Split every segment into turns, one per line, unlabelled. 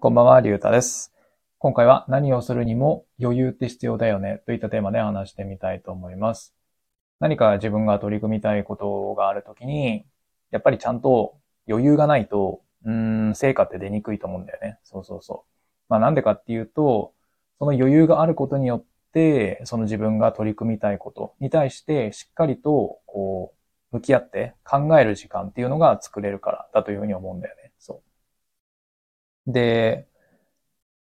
こんばんは、りゅうたです。今回は何をするにも余裕って必要だよねといったテーマで話してみたいと思います。何か自分が取り組みたいことがあるときに、やっぱりちゃんと余裕がないと、うーん、成果って出にくいと思うんだよね。そうそうそう。まあなんでかっていうと、その余裕があることによって、その自分が取り組みたいことに対してしっかりと、こう、向き合って考える時間っていうのが作れるからだというふうに思うんだよね。そう。で、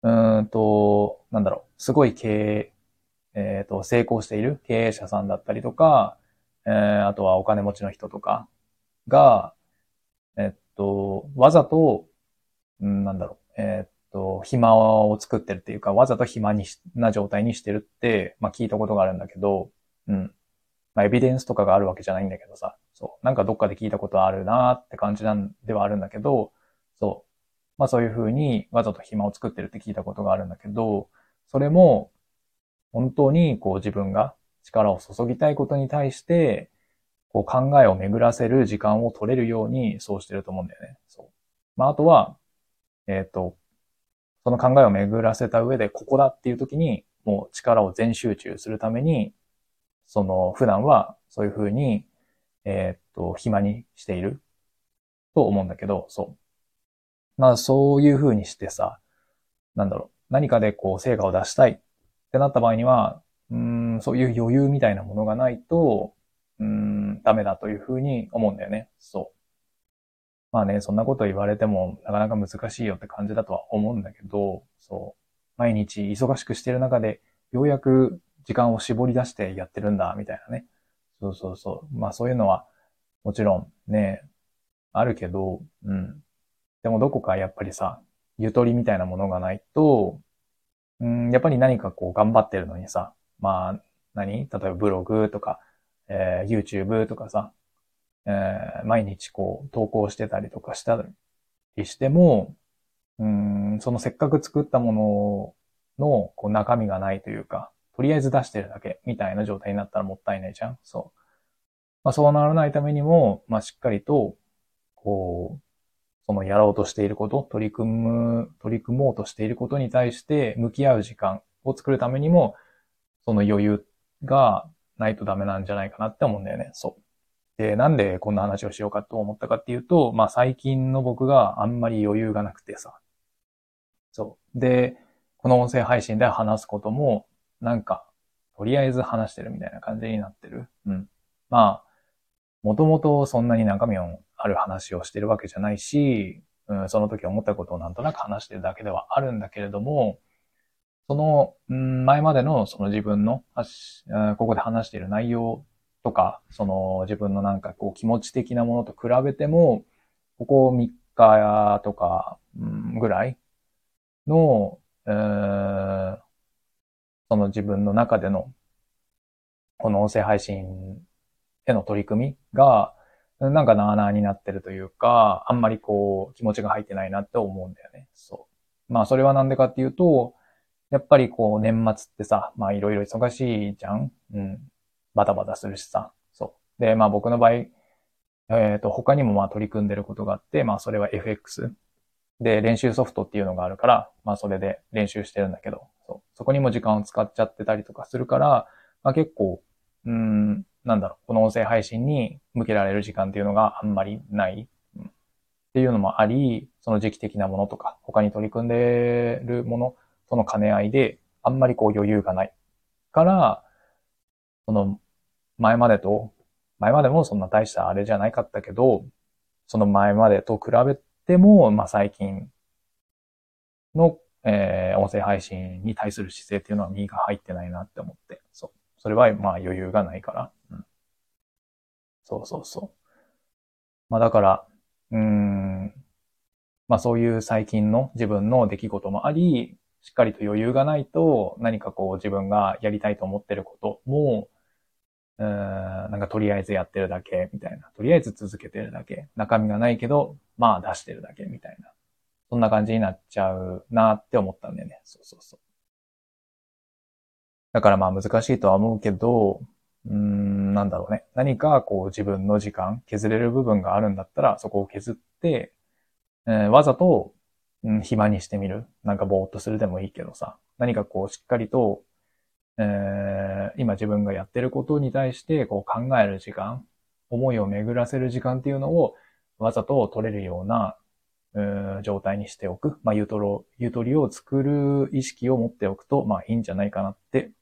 うんと、なんだろう、すごい経営、えっ、と、成功している経営者さんだったりとか、えーあとはお金持ちの人とかが、えっと、わざと、うん、なんだろう、えっと、暇を作ってるっていうか、わざと暇にしな状態にしてるって、まあ聞いたことがあるんだけど、うん。まあエビデンスとかがあるわけじゃないんだけどさ、そう。なんかどっかで聞いたことあるなーって感じなんではあるんだけど、そう。まあそういうふうにわざと暇を作ってるって聞いたことがあるんだけど、それも本当にこう自分が力を注ぎたいことに対して、こう考えを巡らせる時間を取れるようにそうしてると思うんだよね。そう。まああとは、えっ、と、その考えを巡らせた上でここだっていう時にもう力を全集中するために、その普段はそういうふうに、えっ、と、暇にしていると思うんだけど、そう。まあそういう風にしてさ、なんだろう、何かでこう成果を出したいってなった場合には、うーん、そういう余裕みたいなものがないと、うん、ダメだという風に思うんだよね。そう。まあね、そんなこと言われてもなかなか難しいよって感じだとは思うんだけど、そう。毎日忙しくしてる中で、ようやく時間を絞り出してやってるんだ、みたいなね。そうそうそう。まあそういうのは、もちろんね、あるけど、うん。でもどこかやっぱりさ、ゆとりみたいなものがないと、うん、やっぱり何かこう頑張ってるのにさ、まあ、何？例えばブログとか、えー YouTube とかさ、えー毎日こう投稿してたりとかしたりしても、うん、そのせっかく作ったもののこう中身がないというか、とりあえず出してるだけみたいな状態になったらもったいないじゃんそう。まあそうならないためにも、まあしっかりと、こう、そのやろうとしていること、取り組む、取り組もうとしていることに対して向き合う時間を作るためにも、その余裕がないとダメなんじゃないかなって思うんだよね。そう。で、なんでこんな話をしようかと思ったかっていうと、まあ最近の僕があんまり余裕がなくてさ。そう。で、この音声配信で話すことも、なんか、とりあえず話してるみたいな感じになってる。うん。まあ、もともとそんなに中身のある話をしてるわけじゃないし、うん、その時思ったことをなんとなく話してるだけではあるんだけれども、その、うん、前までのその自分の、ここで話している内容とか、その自分のなんかこう気持ち的なものと比べても、ここ3日とか、うん、ぐらいの、うんその自分の中での、この音声配信への取り組みが、なんかなあなあになってるというか、あんまりこう気持ちが入ってないなって思うんだよね。そう。まあそれはなんでかっていうと、やっぱりこう年末ってさ、まあいろいろ忙しいじゃんうん。バタバタするしさ。そう。で、まあ僕の場合、えっ、と、他にもまあ取り組んでることがあって、まあそれは FX。で、練習ソフトっていうのがあるから、まあそれで練習してるんだけど、そう。そこにも時間を使っちゃってたりとかするから、まあ結構、うーん、なんだろう、この音声配信に向けられる時間っていうのがあんまりない。うんっていうのもあり、その時期的なものとか、他に取り組んでるものとの兼ね合いで、あんまりこう余裕がない。から、その、前までと、前までもそんな大したあれじゃないかったけど、その前までと比べても、まあ最近の、えー音声配信に対する姿勢っていうのは身が入ってないなって思って、そう。それはまあ余裕がないから。うん。そうそうそう。まあだから、うん。まあそういう最近の自分の出来事もあり、しっかりと余裕がないと何かこう自分がやりたいと思ってることも、うん、なんかとりあえずやってるだけみたいな。とりあえず続けてるだけ。中身がないけど、まあ出してるだけみたいな。そんな感じになっちゃうなって思ったんだよね。そうそうそう。だからまあ難しいとは思うけど、うーん、なんだろうね。何かこう自分の時間、削れる部分があるんだったら、そこを削って、えーわざと、うん、暇にしてみる。なんかぼーっとするでもいいけどさ。何かこうしっかりと、えー、今自分がやってることに対してこう考える時間、思いを巡らせる時間っていうのをわざと取れるような、う状態にしておく。まあ、ゆとろ、ゆとりを作る意識を持っておくと、まあいいんじゃないかなって、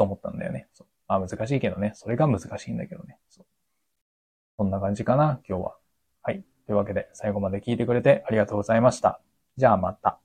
と思ったんだよね。そうまあ難しいけどね。それが難しいんだけどね。そうそんな感じかな、今日は。はい。というわけで、最後まで聞いてくれてありがとうございました。じゃあまた。